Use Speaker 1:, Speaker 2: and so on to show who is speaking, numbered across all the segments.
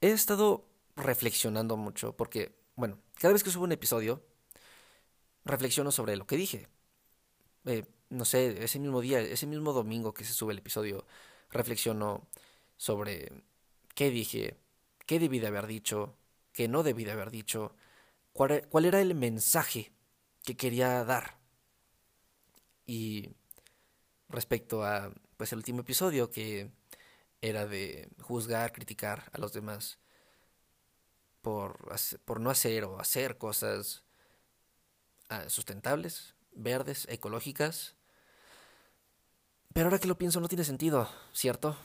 Speaker 1: he estado reflexionando mucho porque, bueno, cada vez que subo un episodio, reflexiono sobre lo que dije. Eh, no sé, ese mismo día, ese mismo domingo que se sube el episodio, reflexiono sobre qué dije, qué debí de haber dicho, qué no debí de haber dicho, cuál, cuál era el mensaje que quería dar. Y respecto a pues el último episodio que era de juzgar, criticar a los demás por, por no hacer o hacer cosas ah, sustentables, verdes, ecológicas. Pero ahora que lo pienso no tiene sentido, ¿cierto?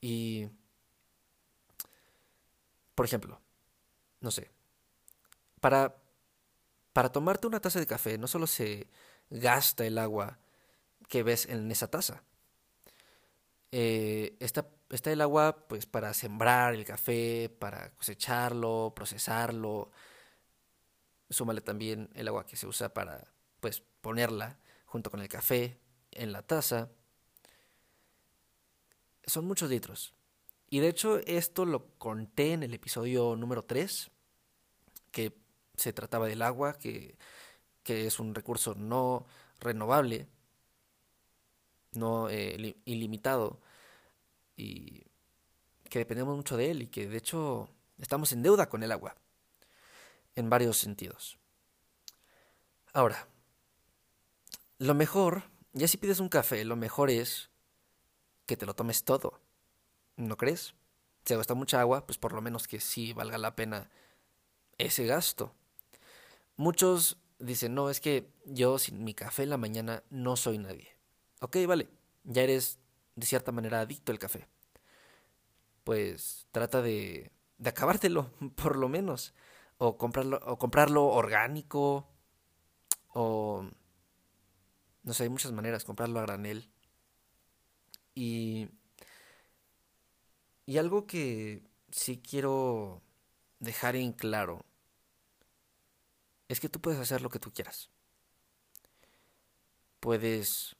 Speaker 1: Y, por ejemplo, no sé, para, para tomarte una taza de café no solo se gasta el agua que ves en esa taza. Eh, está, el agua pues para sembrar el café, para cosecharlo, procesarlo. Súmale también el agua que se usa para pues ponerla junto con el café en la taza. Son muchos litros. Y de hecho esto lo conté en el episodio número 3, que se trataba del agua, que, que es un recurso no renovable no eh, ilimitado y que dependemos mucho de él y que de hecho estamos en deuda con el agua en varios sentidos. Ahora, lo mejor, ya si pides un café, lo mejor es que te lo tomes todo. ¿No crees? Si gasta mucha agua, pues por lo menos que sí valga la pena ese gasto. Muchos dicen, no, es que yo sin mi café en la mañana no soy nadie. Ok, vale, ya eres de cierta manera adicto al café. Pues trata de, de acabártelo, por lo menos. O comprarlo, o comprarlo orgánico. O... No sé, hay muchas maneras, comprarlo a granel. Y... Y algo que sí quiero dejar en claro es que tú puedes hacer lo que tú quieras. Puedes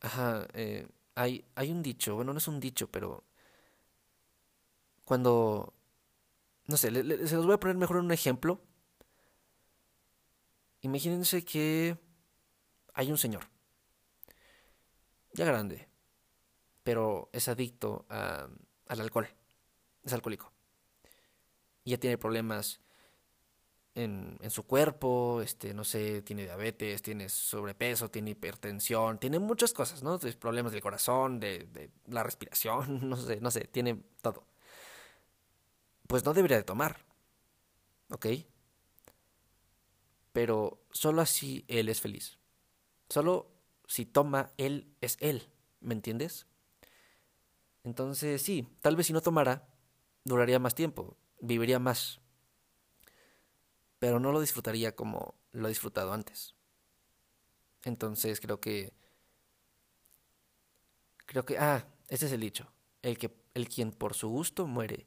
Speaker 1: Ajá, eh, hay, hay un dicho, bueno, no es un dicho, pero cuando, no sé, se los voy a poner mejor en un ejemplo. Imagínense que hay un señor, ya grande, pero es adicto a, al alcohol, es alcohólico. Y ya tiene problemas en, su cuerpo, este, no sé, tiene diabetes, tiene sobrepeso, tiene hipertensión, tiene muchas cosas, ¿no? Problemas del corazón, de, de la respiración, no sé, no sé, tiene todo. Pues no debería de tomar, ¿ok? Pero solo así él es feliz. Solo si toma, él es él, ¿me entiendes? Entonces sí, tal vez si no tomara, duraría más tiempo, viviría más, pero no lo disfrutaría como lo he disfrutado antes. Entonces creo que creo que ah, ese es el dicho, el que el quien por su gusto muere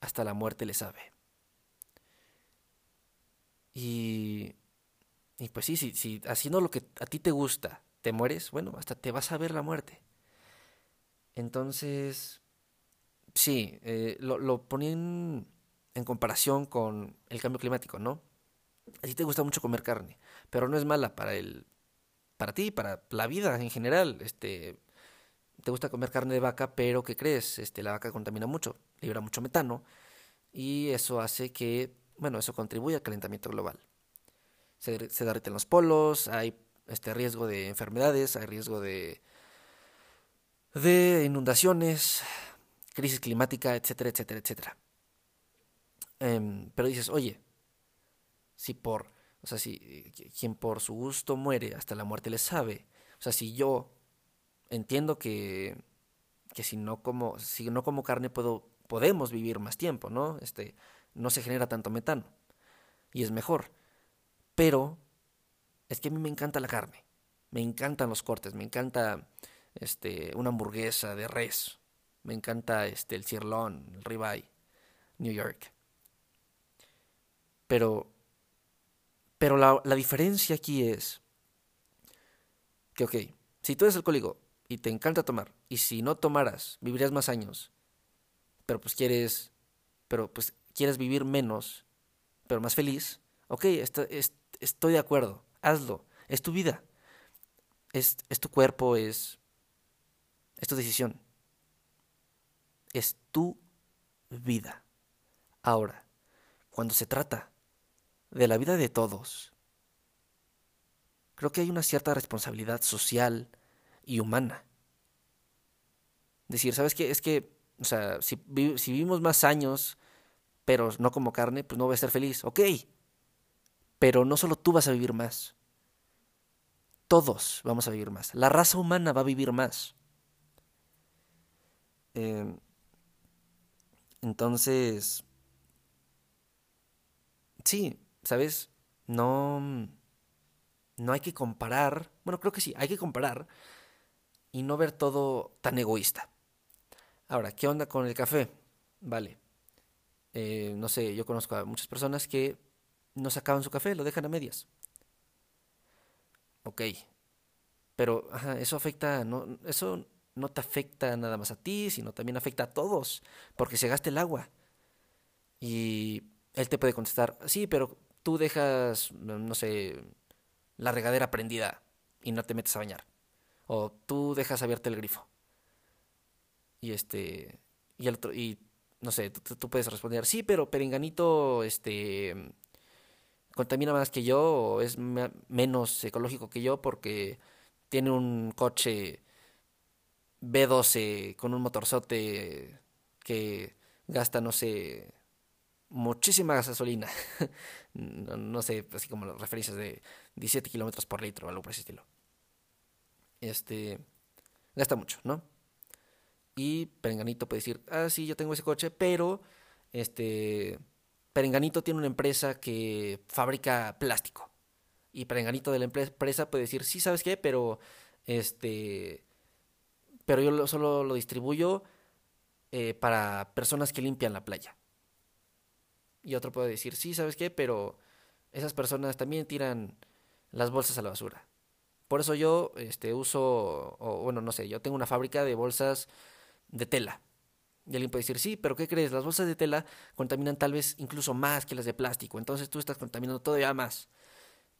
Speaker 1: hasta la muerte le sabe. Y y pues sí, si, si haciendo lo que a ti te gusta te mueres, bueno, hasta te vas a ver la muerte. Entonces, sí, eh, lo, lo comparación con el cambio climático, ¿no? A ti te gusta mucho comer carne, pero no es mala para el para ti, para la vida en general, este te gusta comer carne de vaca, pero ¿qué crees? Este la vaca contamina mucho, libera mucho metano y eso hace que, bueno, eso contribuye al calentamiento global. Se, se derriten los polos, hay este riesgo de enfermedades, hay riesgo de de inundaciones, crisis climática, etcétera, etcétera, etcétera. Em, pero dices, oye, si por, o sea, si quien por su gusto muere, hasta la muerte le sabe. O sea, si yo entiendo que, que si no como, si no como carne puedo, podemos vivir más tiempo, ¿no? Este, no se genera tanto metano. Y es mejor. Pero es que a mí me encanta la carne. Me encantan los cortes, me encanta este una hamburguesa de res. Me encanta este el cirlón, el ribeye, New York. Pero, pero la, la diferencia aquí es que, ok, si tú eres alcohólico y te encanta tomar, y si no tomaras, vivirías más años, pero pues quieres, pero pues quieres vivir menos, pero más feliz, ok, estoy de acuerdo, hazlo, es tu vida, es, es tu cuerpo, es, es tu decisión, es tu vida. Ahora, cuando se trata de la vida de todos, creo que hay una cierta responsabilidad social y humana. Decir, ¿sabes qué? Es que, o sea, si, vivimos más años, pero no como carne, pues no voy a ser feliz. Ok, pero no solo tú vas a vivir más. Todos vamos a vivir más. La raza humana va a vivir más. Em, entonces, sí, ¿sabes? No no hay que comparar, bueno, creo que sí, hay que comparar y no ver todo tan egoísta. Ahora, ¿qué onda con el café? Vale, eh, no sé, yo conozco a muchas personas que no sacaban su café, lo dejan a medias. Ok, pero eso afecta, no, eso no te afecta nada más a ti, sino también afecta a todos, porque se gasta el agua. Y él te puede contestar, sí, pero tú dejas, no sé, la regadera prendida y no te metes a bañar. O tú dejas abierto el grifo. Y este. Y el otro. Y no sé, tú, puedes responder, sí, pero Perenganito, este. contamina más que yo, o es menos ecológico que yo porque tiene un coche B12 con un motorzote que gasta, no sé, muchísima gasolina. no, sé, así como las referencias de 17 kilómetros por litro o algo por ese estilo. Este. Gasta mucho, ¿no? Y Perenganito puede decir, ah, sí, yo tengo ese coche, pero. Este. Perenganito tiene una empresa que fabrica plástico. Y Perenganito de la empresa puede decir, sí, ¿sabes qué? Pero. Este. Pero yo solo lo distribuyo eh, para personas que limpian la playa. Y otro puede decir, sí, ¿sabes qué? Pero esas personas también tiran las bolsas a la basura. Por eso yo este, uso, o bueno, no sé, yo tengo una fábrica de bolsas de tela. Y alguien puede decir, sí, pero ¿qué crees? Las bolsas de tela contaminan tal vez incluso más que las de plástico. Entonces tú estás contaminando todavía más.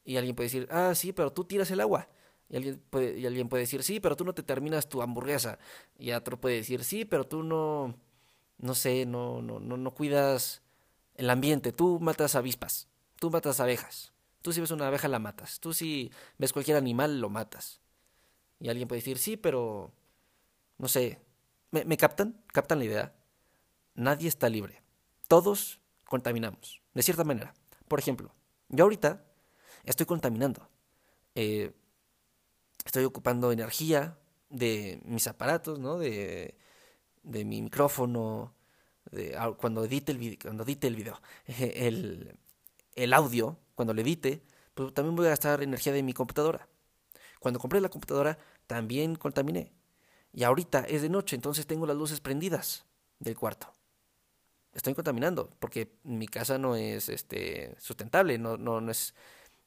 Speaker 1: Y alguien puede decir, ah, sí, pero tú tiras el agua. Y alguien puede, y alguien puede decir, sí, pero tú no te terminas tu hamburguesa. Y otro puede decir, sí, pero tú no, no sé, no, no, no, no cuidas el ambiente. Tú matas avispas, tú matas abejas. Tú si ves una abeja la matas. Tú si ves cualquier animal lo matas. Y alguien puede decir, sí, pero... No sé. ¿Me, ¿Me, captan? ¿Captan la idea? Nadie está libre. Todos contaminamos, de cierta manera. Por ejemplo, yo ahorita estoy contaminando. Eh, estoy ocupando energía de mis aparatos, ¿no? De, de mi micrófono, Ah, cuando edite el video, cuando edite el video, el, audio, cuando lo edite, pues también voy a gastar energía de mi computadora. Cuando compré la computadora, también contaminé. Y ahorita es de noche, entonces tengo las luces prendidas del cuarto. Estoy contaminando, porque mi casa no es este sustentable, no, no, no es,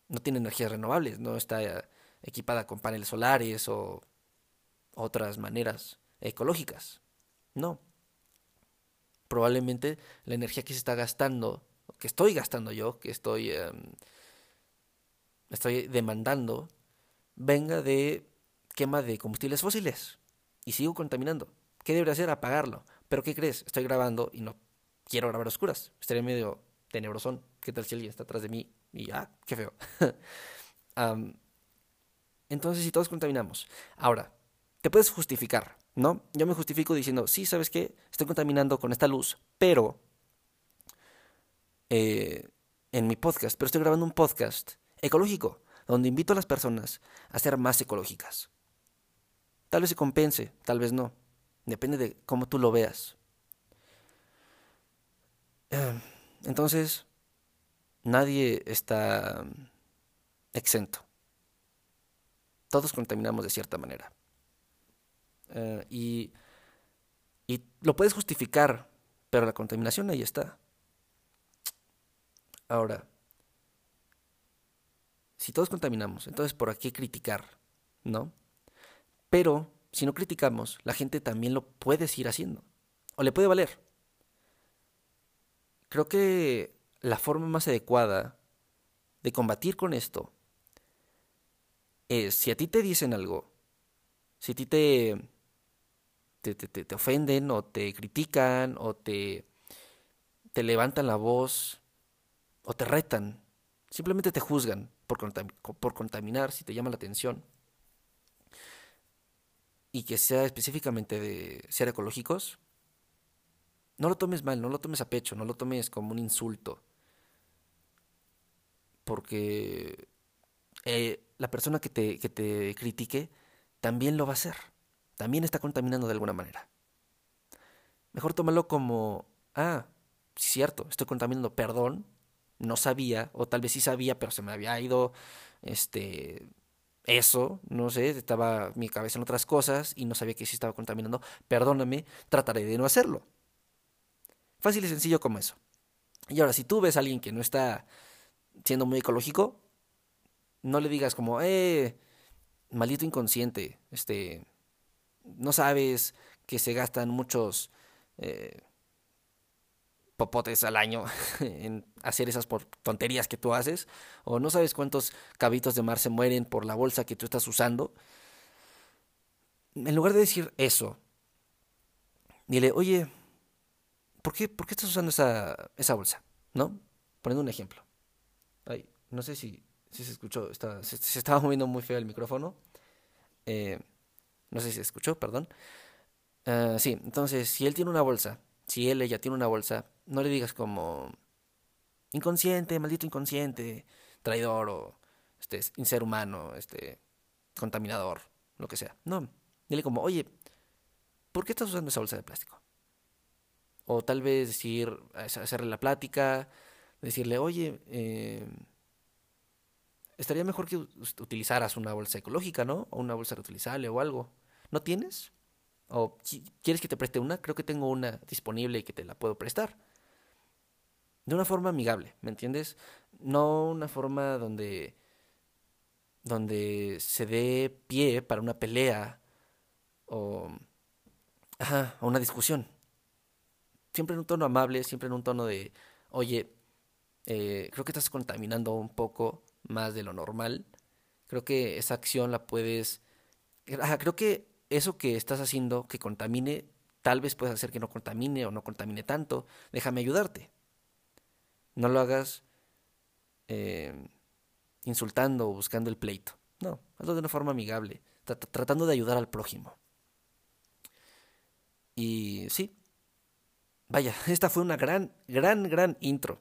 Speaker 1: no tiene energías renovables, no está equipada con paneles solares o otras maneras ecológicas. No probablemente la energía que se está gastando, que estoy gastando yo, que estoy, em, estoy demandando, venga de quema de combustibles fósiles. Y sigo contaminando. ¿Qué debería hacer? Apagarlo. Pero ¿qué crees? Estoy grabando y no quiero grabar oscuras. Estaría medio tenebrosón. ¿Qué tal si alguien está atrás de mí? Y ah, qué feo. entonces, si todos contaminamos. Ahora, te puedes justificar. ¿No? Yo me justifico diciendo, sí, ¿sabes qué? Estoy contaminando con esta luz, pero eh, en mi podcast, pero estoy grabando un podcast ecológico, donde invito a las personas a ser más ecológicas. Tal vez se compense, tal vez no. Depende de cómo tú lo veas. Eh, entonces, nadie está exento. Todos contaminamos de cierta manera. Eh, y, y lo puedes justificar, pero la contaminación ahí está. Ahora, si todos contaminamos, entonces ¿por qué criticar? ¿No? Pero si no criticamos, la gente también lo puede seguir haciendo. O le puede valer. creo que la forma más adecuada de combatir con esto es, si a ti te dicen algo, si a ti te, te, te, ofenden o te critican o te, te levantan la voz o te retan, simplemente te juzgan por, por contaminar si te llama la atención y que sea específicamente de ser ecológicos, no lo tomes mal, no lo tomes a pecho, no lo tomes como un insulto. Porque eh, la persona que te, que te critique también lo va a hacer. También está contaminando de alguna manera. Mejor tómalo como, ah, sí, cierto, estoy contaminando, perdón, no sabía, o tal vez sí sabía, pero se me había ido este eso, no sé, estaba mi cabeza en otras cosas y no sabía que sí estaba contaminando. Perdóname, trataré de no hacerlo. Fácil y sencillo como eso. Y ahora, si tú ves a alguien que no está siendo muy ecológico, no le digas como, eh, maldito inconsciente, este, no sabes que se gastan muchos eh, popotes al año en hacer esas tonterías que tú haces, o no sabes cuántos cabitos de mar se mueren por la bolsa que tú estás usando. En lugar de decir eso, dile, oye, ¿por qué, por qué estás usando esa, esa bolsa? ¿No? Poniendo un ejemplo. Ay, no sé si, si se escuchó, se, estaba moviendo muy feo el micrófono. Eh, no sé si se escuchó, perdón. Ah, sí, entonces, si él tiene una bolsa, si él, ella tiene una bolsa, no le digas como inconsciente, maldito inconsciente, traidor o este ser humano, este contaminador, lo que sea. No, dile como, "Oye, ¿por qué estás usando esa bolsa de plástico?" O tal vez decir, hacerle la plática, decirle, "Oye, eh, estaría mejor que utilizaras una bolsa ecológica, ¿no? O una bolsa reutilizable o algo. ¿No tienes? O quieres que te preste una, creo que tengo una disponible y que te la puedo prestar de una forma amigable, ¿me entiendes? No una forma donde donde se dé pie para una pelea o ajá, una discusión. Siempre en un tono amable, siempre en un tono de, oye, eh, creo que estás contaminando un poco más de lo normal. Creo que esa acción la puedes... Ajá, creo que eso que estás haciendo que contamine, tal vez puedes hacer que no contamine o no contamine tanto. Déjame ayudarte. No lo hagas eh, insultando o buscando el pleito. No, hazlo de una forma amigable, tratando de ayudar al prójimo. Y sí, vaya, esta fue una gran, gran, gran intro.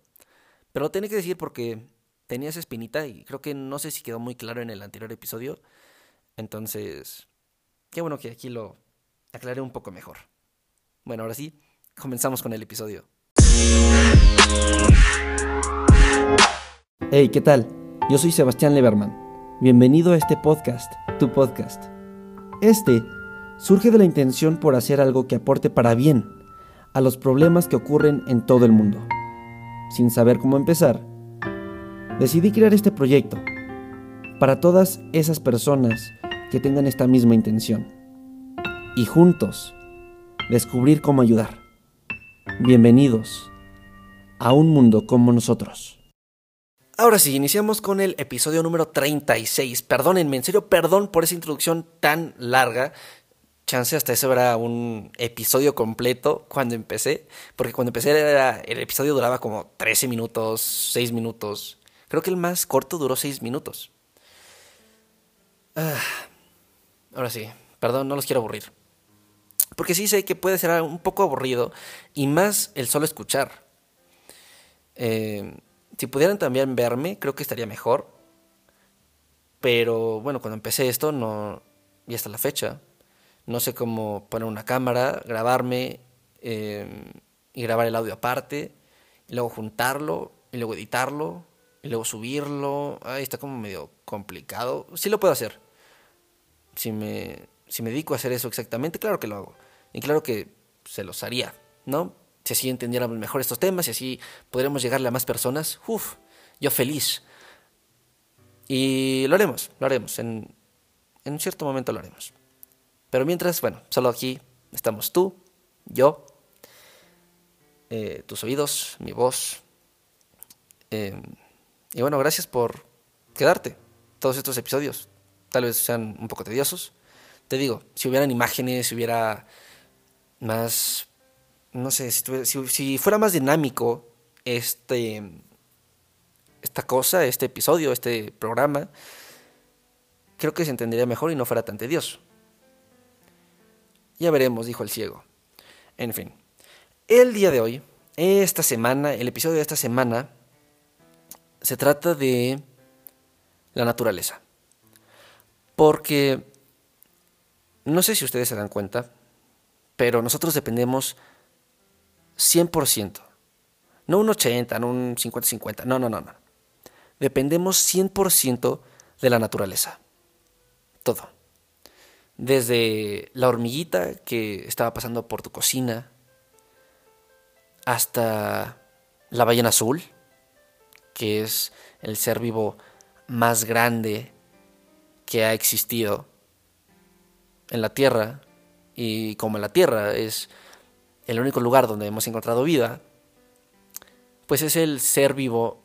Speaker 1: Pero lo tenía que decir porque tenía esa espinita y creo que no sé si quedó muy claro en el anterior episodio. Entonces, qué bueno que aquí lo aclaré un poco mejor. Bueno, ahora sí, comenzamos con el episodio. Hey, ¿qué tal? Yo soy Sebastián Leberman. Bienvenido a este podcast, tu podcast. Este surge de la intención por hacer algo que aporte para bien a los problemas que ocurren en todo el mundo. Sin saber cómo empezar, decidí crear este proyecto para todas esas personas que tengan esta misma intención y juntos descubrir cómo ayudar. Bienvenidos a un mundo como nosotros. Ahora sí, iniciamos con el episodio número 36. Perdónenme, en serio, perdón por esa introducción tan larga. Chance hasta eso era un episodio completo cuando empecé. Porque cuando empecé era, el episodio duraba como 13 minutos, 6 minutos. Creo que el más corto duró 6 minutos. Ah, ahora sí, perdón, no los quiero aburrir. Porque sí sé que puede ser un poco aburrido. Y más el solo escuchar. Eh, si pudieran también verme, creo que estaría mejor. Pero bueno, cuando empecé esto, no. Y hasta la fecha, no sé cómo poner una cámara, grabarme em, y grabar el audio aparte, y luego juntarlo, y luego editarlo, y luego subirlo. Ay, está como medio complicado. Sí lo puedo hacer. Si me, si me dedico a hacer eso exactamente, claro que lo hago. Y claro que se los haría, ¿no? si así entendiéramos mejor estos temas y así podremos llegarle a más personas, uff, yo feliz. Y lo haremos, lo haremos, en, en un cierto momento lo haremos. Pero mientras, bueno, solo aquí estamos tú, yo, eh, tus oídos, mi voz. Em, y bueno, gracias por quedarte todos estos episodios. Tal vez sean un poco tediosos. Te digo, si hubieran imágenes, si hubiera más, no sé, si, si fuera más dinámico este, esta cosa, este episodio, este programa, creo que se entendería mejor y no fuera tan tedioso. Ya veremos, dijo el ciego. En fin, el día de hoy, esta semana, el episodio de esta semana, se trata de la naturaleza. Porque, no sé si ustedes se dan cuenta, pero nosotros dependemos 100%. No un 80, no un 50-50, no, no, no. Dependemos 100% de la naturaleza. Todo. Desde la hormiguita que estaba pasando por tu cocina, hasta la ballena azul, que es el ser vivo más grande que ha existido en la Tierra, y como la Tierra es el único lugar donde hemos encontrado vida, pues es el ser vivo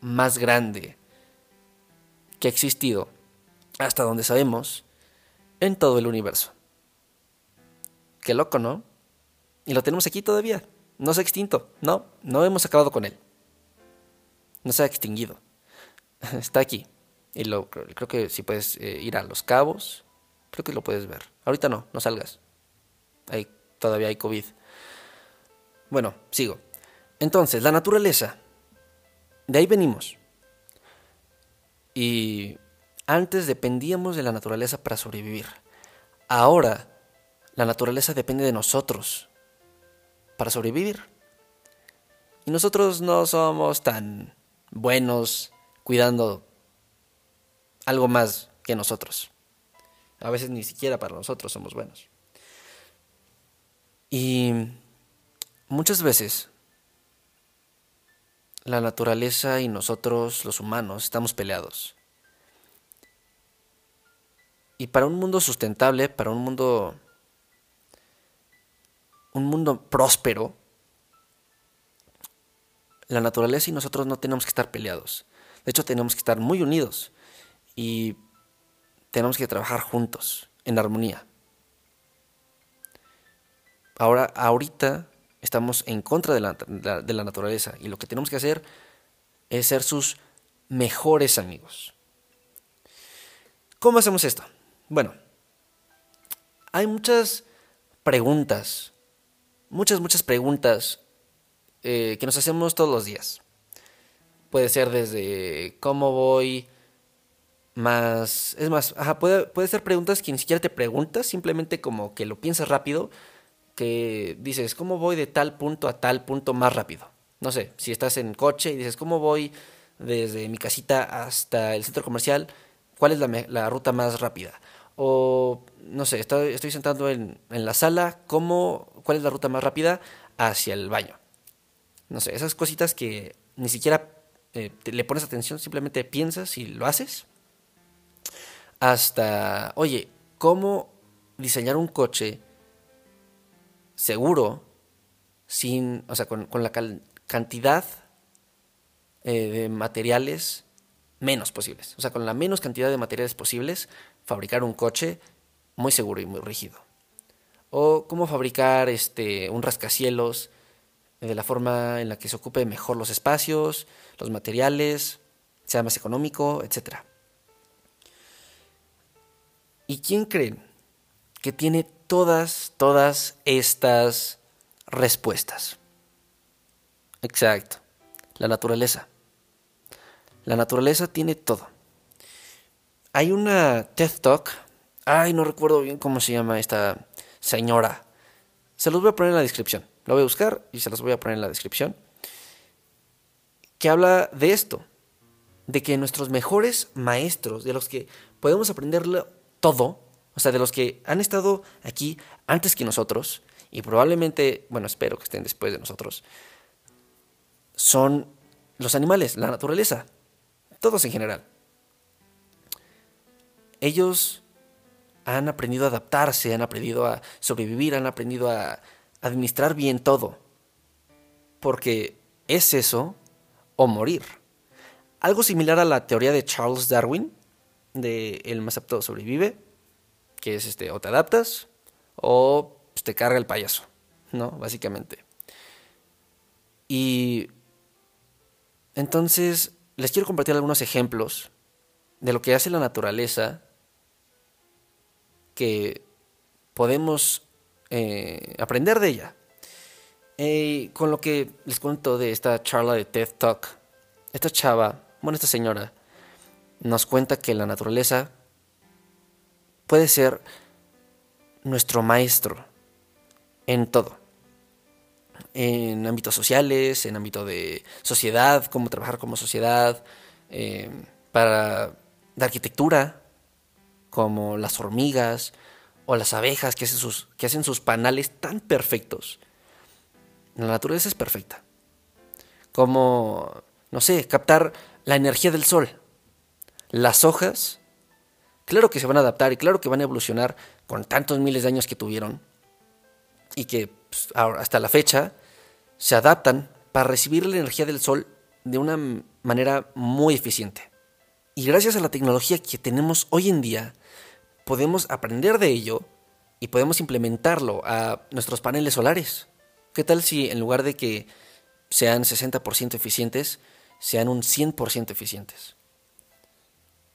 Speaker 1: más grande que ha existido, hasta donde sabemos, en todo el universo. Qué loco, ¿no? Y lo tenemos aquí todavía. No se ha extinto. No, no hemos acabado con él. No se ha extinguido. Está aquí. Y creo que si puedes eh, ir a los cabos, creo que lo puedes ver. Ahorita no, no salgas. Ahí, todavía hay COVID. Bueno, sigo. Entonces, la naturaleza. De ahí venimos. Y antes dependíamos de la naturaleza para sobrevivir. Ahora, la naturaleza depende de nosotros para sobrevivir. Y nosotros no somos tan buenos cuidando algo más que nosotros. A veces ni siquiera para nosotros somos buenos. Y muchas veces la naturaleza y nosotros los humanos estamos peleados. Y para un mundo sustentable, para un mundo un mundo próspero, la naturaleza y nosotros no tenemos que estar peleados. De hecho, tenemos que estar muy unidos y tenemos que trabajar juntos, en armonía. Ahora, ahorita estamos en contra de la, de la naturaleza y lo que tenemos que hacer es ser sus mejores amigos. ¿Cómo hacemos esto? Bueno, hay muchas preguntas muchas, muchas preguntas eh, que nos hacemos todos los días. Puede ser desde cómo voy, más... Es más, puede, puede ser preguntas que ni siquiera te preguntas, simplemente como que lo piensas rápido, que dices, ¿cómo voy de tal punto a tal punto más rápido? No sé, si estás en coche y dices, ¿cómo voy desde mi casita hasta el centro comercial? ¿Cuál es la, la ruta más rápida? O, no sé, estoy, estoy sentado en, en la sala, ¿cómo cuál es la ruta más rápida hacia el baño. No sé, esas cositas que ni siquiera eh, le pones atención, simplemente piensas y lo haces. Hasta, oye, ¿cómo diseñar un coche seguro sin, o sea, con, la cantidad eh, de materiales menos posibles? O sea, con la menos cantidad de materiales posibles, fabricar un coche muy seguro y muy rígido o cómo fabricar este, un rascacielos de la forma en la que se ocupe mejor los espacios, los materiales, sea más económico, etc. ¿Y quién creen que tiene todas, todas estas respuestas? Exacto, la naturaleza. La naturaleza tiene todo. Hay una TED Talk, ay, no recuerdo bien cómo se llama esta, señora. Se los voy a poner en la descripción. Lo voy a buscar y se los voy a poner en la descripción. Que habla de esto. De que nuestros mejores maestros, de los que podemos aprenderlo todo, o sea, de los que han estado aquí antes que nosotros, y probablemente, bueno, espero que estén después de nosotros, son los animales, la naturaleza, todos en general. Ellos han aprendido a adaptarse, han aprendido a sobrevivir, han aprendido a administrar bien todo. porque es eso o morir. Algo similar a la teoría de Charles Darwin, de el más apto sobrevive, que es este, o te adaptas o pues, te carga el payaso, ¿no? Básicamente. Y entonces les quiero compartir algunos ejemplos de lo que hace la naturaleza que podemos eh, aprender de ella. Eh, con lo que les cuento de esta charla de TED Talk, esta chava, bueno, esta señora, nos cuenta que la naturaleza puede ser nuestro maestro en todo. En ámbitos sociales, en ámbito de sociedad, cómo trabajar como sociedad, eh, para de arquitectura, como las hormigas o las abejas que hacen sus, que hacen sus panales tan perfectos. La naturaleza es perfecta. Como, no sé, captar la energía del sol. Las hojas, claro que se van a adaptar y claro que van a evolucionar con tantos miles de años que tuvieron y que pues, hasta la fecha se adaptan para recibir la energía del sol de una manera muy eficiente. Y gracias a la tecnología que tenemos hoy en día, podemos aprender de ello y podemos implementarlo a nuestros paneles solares. ¿Qué tal si en lugar de que sean 60% eficientes, sean un 100% eficientes?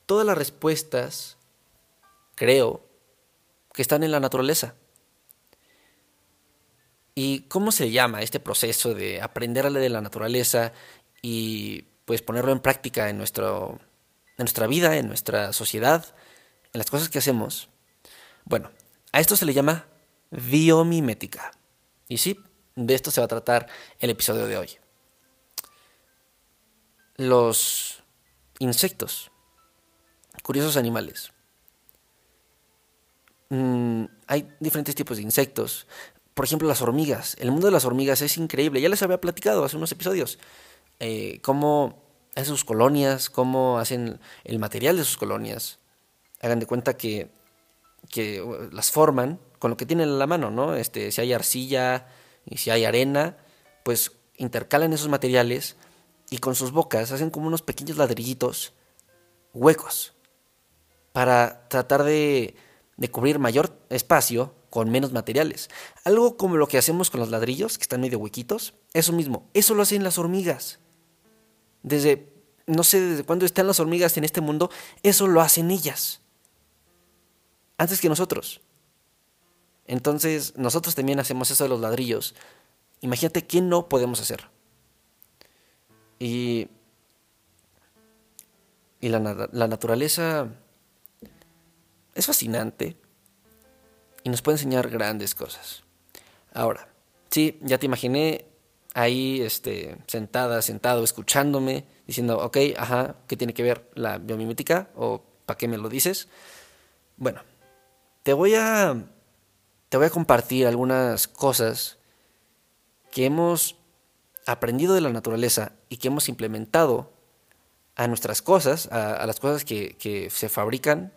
Speaker 1: Todas las respuestas, creo, que están en la naturaleza. ¿Y cómo se llama este proceso de aprender de la naturaleza y pues ponerlo en práctica en nuestro en nuestra vida, en nuestra sociedad, en las cosas que hacemos. Bueno, a esto se le llama biomimética. Y sí, de esto se va a tratar el episodio de hoy. Los insectos, curiosos animales. Mm, hay diferentes tipos de insectos. Por ejemplo, las hormigas. El mundo de las hormigas es increíble. Ya les había platicado hace unos episodios. Eh, cómo hacen sus colonias, cómo hacen el material de sus colonias. Hagan de cuenta que, que uh, las forman con lo que tienen en la mano, ¿no? Este, si hay arcilla y si hay arena, pues intercalan esos materiales y con sus bocas hacen como unos pequeños ladrillitos huecos para tratar de, cubrir mayor espacio con menos materiales. Algo como lo que hacemos con los ladrillos, que están medio huequitos, eso mismo, eso lo hacen las hormigas desde, no sé desde cuándo están las hormigas en este mundo, eso lo hacen ellas. Antes que nosotros. Entonces, nosotros también hacemos eso de los ladrillos. Imagínate qué no podemos hacer. Y, y la, la naturaleza es fascinante y nos puede enseñar grandes cosas. Ahora, sí, ya te imaginé ahí este, sentada, sentado, escuchándome, diciendo, ok, ajá, ¿qué tiene que ver la biomimética? ¿O para qué me lo dices? Bueno, te voy a, te voy a compartir algunas cosas que hemos aprendido de la naturaleza y que hemos implementado a nuestras cosas, a, a las cosas que, que se fabrican,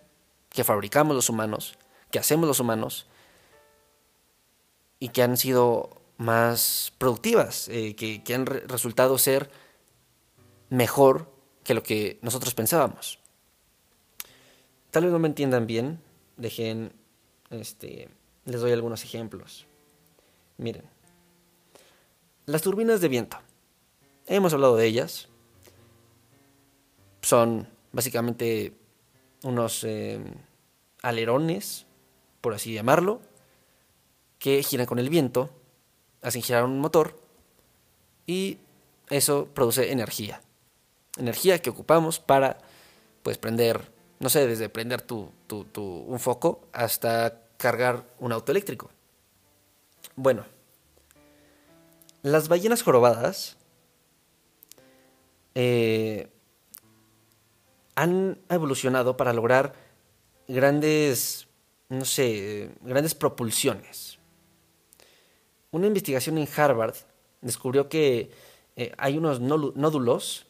Speaker 1: que fabricamos los humanos, que hacemos los humanos, y que han sido más productivas, eh, que, han resultado ser mejor que lo que nosotros pensábamos. Tal vez no me entiendan bien, dejen, este, les doy algunos ejemplos. Miren, las turbinas de viento, hemos hablado de ellas, son básicamente unos eh, alerones, por así llamarlo, que giran con el viento hacen girar un motor y eso produce energía. Energía que ocupamos para pues prender, no sé, desde prender tu, un foco hasta cargar un auto eléctrico. Bueno, las ballenas jorobadas eh, han evolucionado para lograr grandes, no sé, grandes propulsiones. Una investigación en Harvard descubrió que eh, hay unos nódulos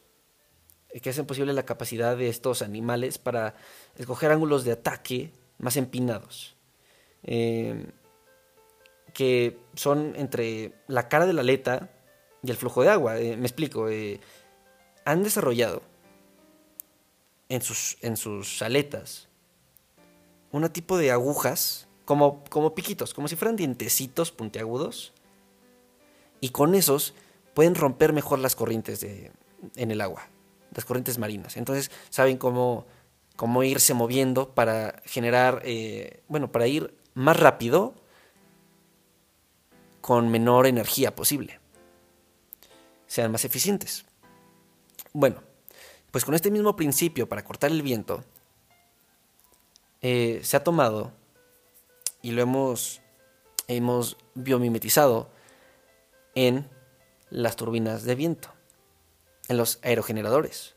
Speaker 1: eh, que hacen posible la capacidad de estos animales para escoger ángulos de ataque más empinados, em, que son entre la cara de la aleta y el flujo de agua. Eh, me explico, han desarrollado en sus, en sus aletas un tipo de agujas, como, como piquitos, como si fueran dientecitos puntiagudos, y con esos pueden romper mejor las corrientes de, en el agua, las corrientes marinas. Entonces saben cómo, cómo irse moviendo para generar, eh, bueno, para ir más rápido con menor energía posible. Sean más eficientes. Bueno, pues con este mismo principio para cortar el viento, eh, se ha tomado y lo hemos, hemos biomimetizado en las turbinas de viento, en los aerogeneradores,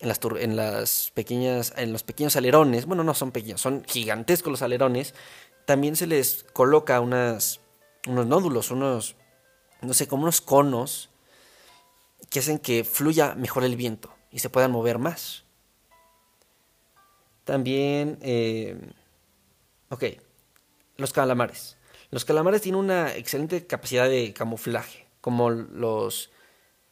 Speaker 1: en las, en las pequeñas, en los pequeños alerones, bueno, no son pequeños, son gigantescos los alerones, también se les coloca unas, unos nódulos, unos, no sé, como unos conos que hacen que fluya mejor el viento y se puedan mover más. También, eh, ok, los calamares. Los calamares tienen una excelente capacidad de camuflaje, como los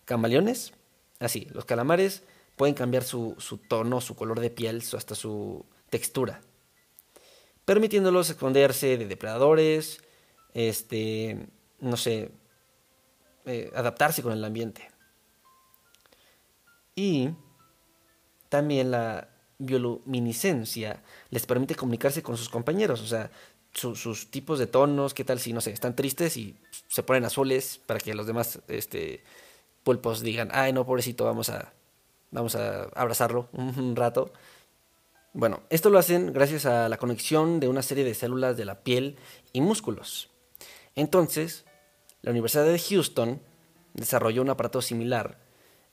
Speaker 1: camaleones. Así, los calamares pueden cambiar su, su tono, su color de piel, hasta su textura, permitiéndolos esconderse de depredadores, este, no sé, eh, adaptarse con el ambiente. Y también la bioluminiscencia les permite comunicarse con sus compañeros, o sea, sus tipos de tonos, qué tal si, no sé, están tristes y se ponen azules para que los demás este, pulpos digan, ay, no, pobrecito, vamos a, vamos a abrazarlo un rato. Bueno, esto lo hacen gracias a la conexión de una serie de células de la piel y músculos. Entonces, la Universidad de Houston desarrolló un aparato similar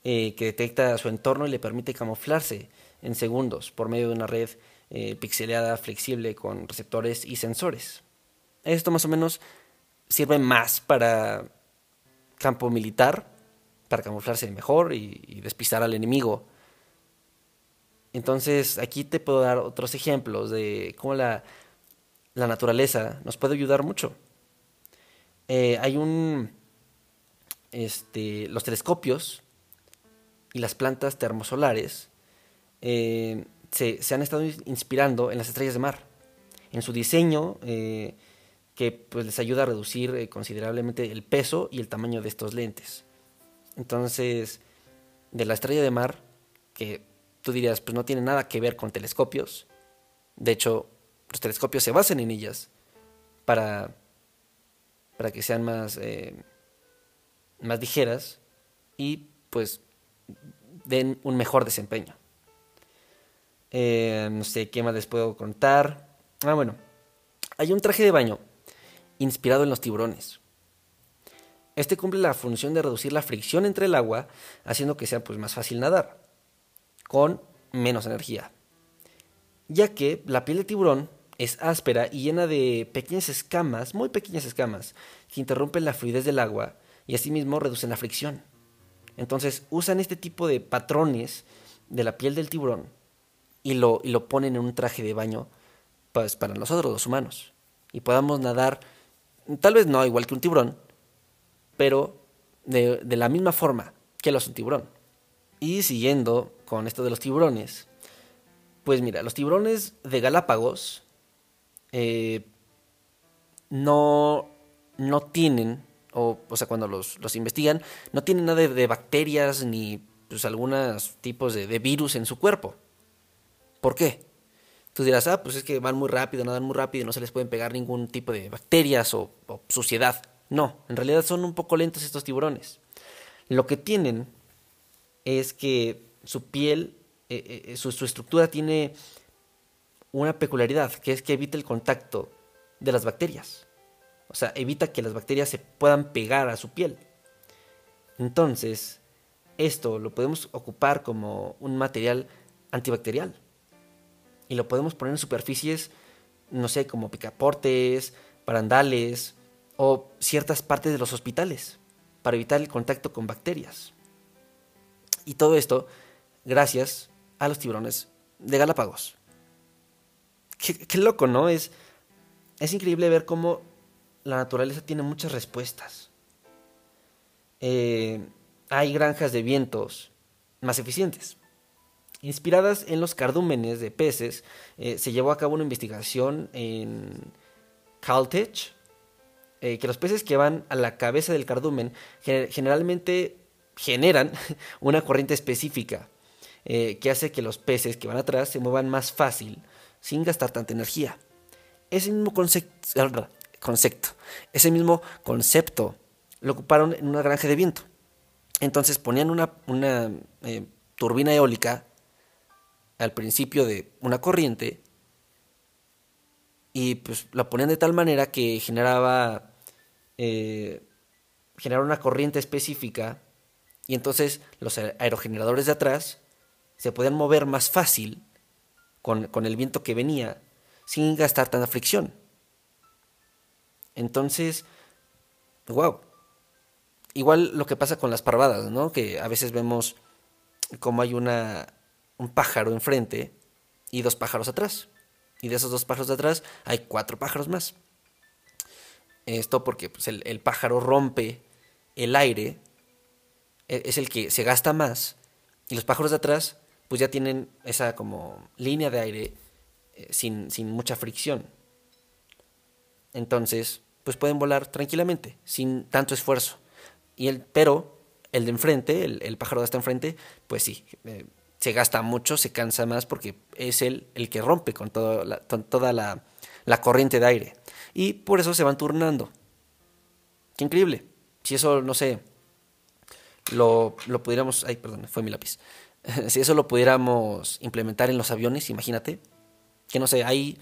Speaker 1: eh, que detecta su entorno y le permite camuflarse en segundos por medio de una red eh, pixeleada flexible con receptores y sensores. Esto más o menos sirve más para campo militar, para camuflarse mejor y, despistar al enemigo. Entonces aquí te puedo dar otros ejemplos de cómo la, naturaleza nos puede ayudar mucho. Eh, hay un... Este, los telescopios y las plantas termosolares eh, se, han estado inspirando en las estrellas de mar, en su diseño eh, que pues, les ayuda a reducir eh, considerablemente el peso y el tamaño de estos lentes. Entonces, de la estrella de mar, que tú dirías, pues no tiene nada que ver con telescopios, de hecho, los telescopios se basan en ellas para, para que sean más, más ligeras y pues den un mejor desempeño. Eh, no sé qué más les puedo contar. Ah, bueno. Hay un traje de baño inspirado en los tiburones. Este cumple la función de reducir la fricción entre el agua, haciendo que sea pues, más fácil nadar, con menos energía. Ya que la piel de tiburón es áspera y llena de pequeñas escamas, muy pequeñas escamas, que interrumpen la fluidez del agua y asimismo reducen la fricción. Entonces usan este tipo de patrones de la piel del tiburón y lo, y lo ponen en un traje de baño pues, para nosotros los humanos. Y podamos nadar, tal vez no igual que un tiburón, pero de, de la misma forma que lo un tiburón. Y siguiendo con esto de los tiburones, pues mira, los tiburones de Galápagos eh, no, no tienen o, o sea, cuando los, los investigan, no tienen nada de, bacterias ni pues, algunos tipos de, virus en su cuerpo. ¿Por qué? Tú dirás, ah, pues es que van muy rápido, nadan muy rápido y no se les pueden pegar ningún tipo de bacterias o, suciedad. No, en realidad son un poco lentos estos tiburones. Lo que tienen es que su piel, eh, eh, eh, su, su estructura tiene una peculiaridad, que es que evita el contacto de las bacterias. O sea, evita que las bacterias se puedan pegar a su piel. Entonces, esto lo podemos ocupar como un material antibacterial. Y lo podemos poner en superficies, no sé, como picaportes, barandales o ciertas partes de los hospitales para evitar el contacto con bacterias. Y todo esto gracias a los tiburones de Galápagos. Qué, loco, ¿no? Es, es increíble ver cómo la naturaleza tiene muchas respuestas. eh, hay granjas de vientos más eficientes. Inspiradas en los cardúmenes de peces, eh, se llevó a cabo una investigación en Caltech, eh, que los peces que van a la cabeza del cardumen generalmente generan una corriente específica eh, que hace que los peces que van atrás se muevan más fácil sin gastar tanta energía. Ese mismo concepto, concepto, ese mismo concepto lo ocuparon en una granja de viento. Entonces ponían una turbina eólica al principio de una corriente y pues la ponían de tal manera que generaba eh, generaba una corriente específica y entonces los aerogeneradores de atrás se podían mover más fácil con, con el viento que venía sin gastar tanta fricción. Entonces, wow. Igual lo que pasa con las parvadas, ¿no? Que a veces vemos como hay una, un pájaro enfrente y dos pájaros atrás. Y de esos dos pájaros de atrás hay cuatro pájaros más. Esto porque pues, el, el, pájaro rompe el aire, e, es el que se gasta más, y los pájaros de atrás pues ya tienen esa como línea de aire eh, sin, sin, mucha fricción. Entonces, pues pueden volar tranquilamente, sin tanto esfuerzo. Y el, pero el de enfrente, el, pájaro de hasta enfrente, pues sí, eh, se gasta mucho, se cansa más porque es él el que rompe con, la, toda la, la, corriente de aire. Y por eso se van turnando. Qué increíble. Si eso, no sé, lo, lo pudiéramos... Ay, perdón, fue mi lápiz. si eso lo pudiéramos implementar en los aviones, imagínate. Que no sé, hay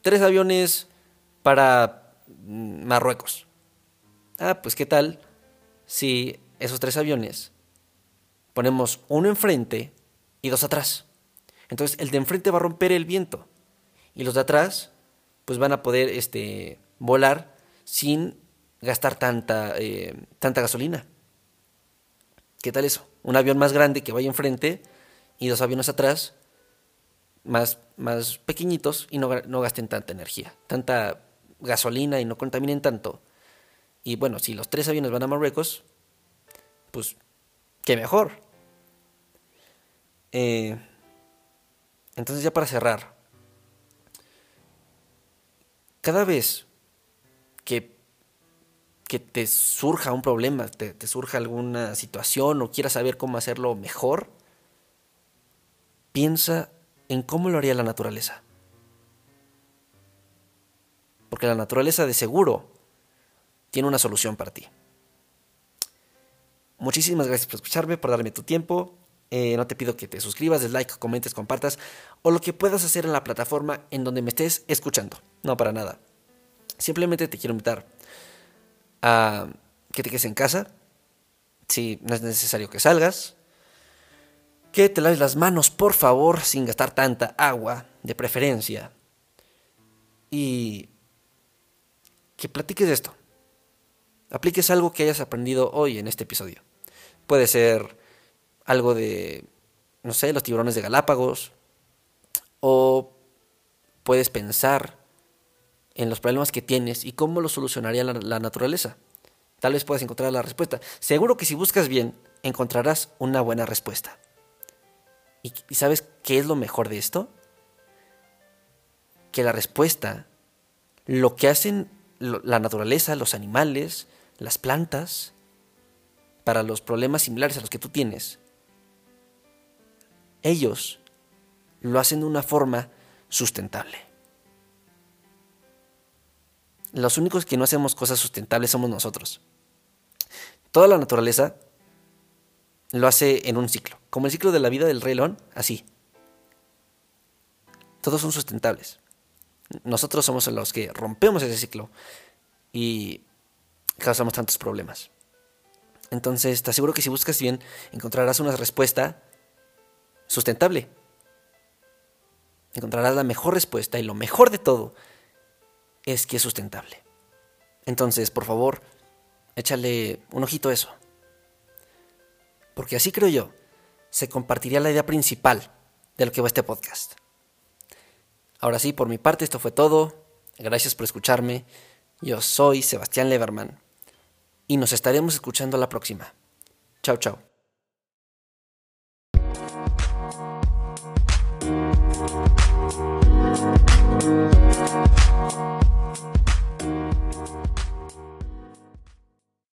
Speaker 1: tres aviones para mm, Marruecos. Ah, pues qué tal si esos tres aviones, ponemos uno enfrente y dos atrás. Entonces el de enfrente va a romper el viento y los de atrás pues van a poder este, volar sin gastar tanta, eh, tanta gasolina. ¿Qué tal eso? Un avión más grande que vaya enfrente y dos aviones atrás más, más pequeñitos y no, no gasten tanta energía, tanta gasolina y no contaminen tanto. Y bueno, si los tres aviones van a Marruecos, pues qué mejor. Eh, entonces ya para cerrar, cada vez que, que te surja un problema, te, te surja alguna situación o quieras saber cómo hacerlo mejor, piensa en cómo lo haría la naturaleza. Porque la naturaleza de seguro tiene una solución para ti. Muchísimas gracias por escucharme, por darme tu tiempo. Eh, no te pido que te suscribas, des like, comentes, compartas o lo que puedas hacer en la plataforma en donde me estés escuchando. No para nada. Simplemente te quiero invitar a que te quedes en casa. Si no es necesario que salgas. Que te laves las manos, por favor, sin gastar tanta agua, de preferencia. Y que platiques esto. Apliques algo que hayas aprendido hoy en este episodio. Puede ser algo de, no sé, los tiburones de Galápagos. O puedes pensar en los problemas que tienes y cómo los solucionaría la, naturaleza. Tal vez puedas encontrar la respuesta. Seguro que si buscas bien, encontrarás una buena respuesta. ¿Y, sabes qué es lo mejor de esto? Que la respuesta, lo que hacen la naturaleza, los animales, las plantas, para los problemas similares a los que tú tienes, ellos lo hacen de una forma sustentable. Los únicos que no hacemos cosas sustentables somos nosotros. Toda la naturaleza lo hace en un ciclo, como el ciclo de la vida del rey león, así. Todos son sustentables. Nosotros somos los que rompemos ese ciclo y causamos tantos problemas. Entonces, te aseguro que si buscas bien, encontrarás una respuesta sustentable. Encontrarás la mejor respuesta y lo mejor de todo es que es sustentable. Entonces, por favor, échale un ojito a eso. Porque así creo yo, se compartiría la idea principal de lo que va este podcast. Ahora sí, por mi parte, esto fue todo. Gracias por escucharme. Yo soy Sebastián Leverman y nos estaremos escuchando la próxima. Chao, chao.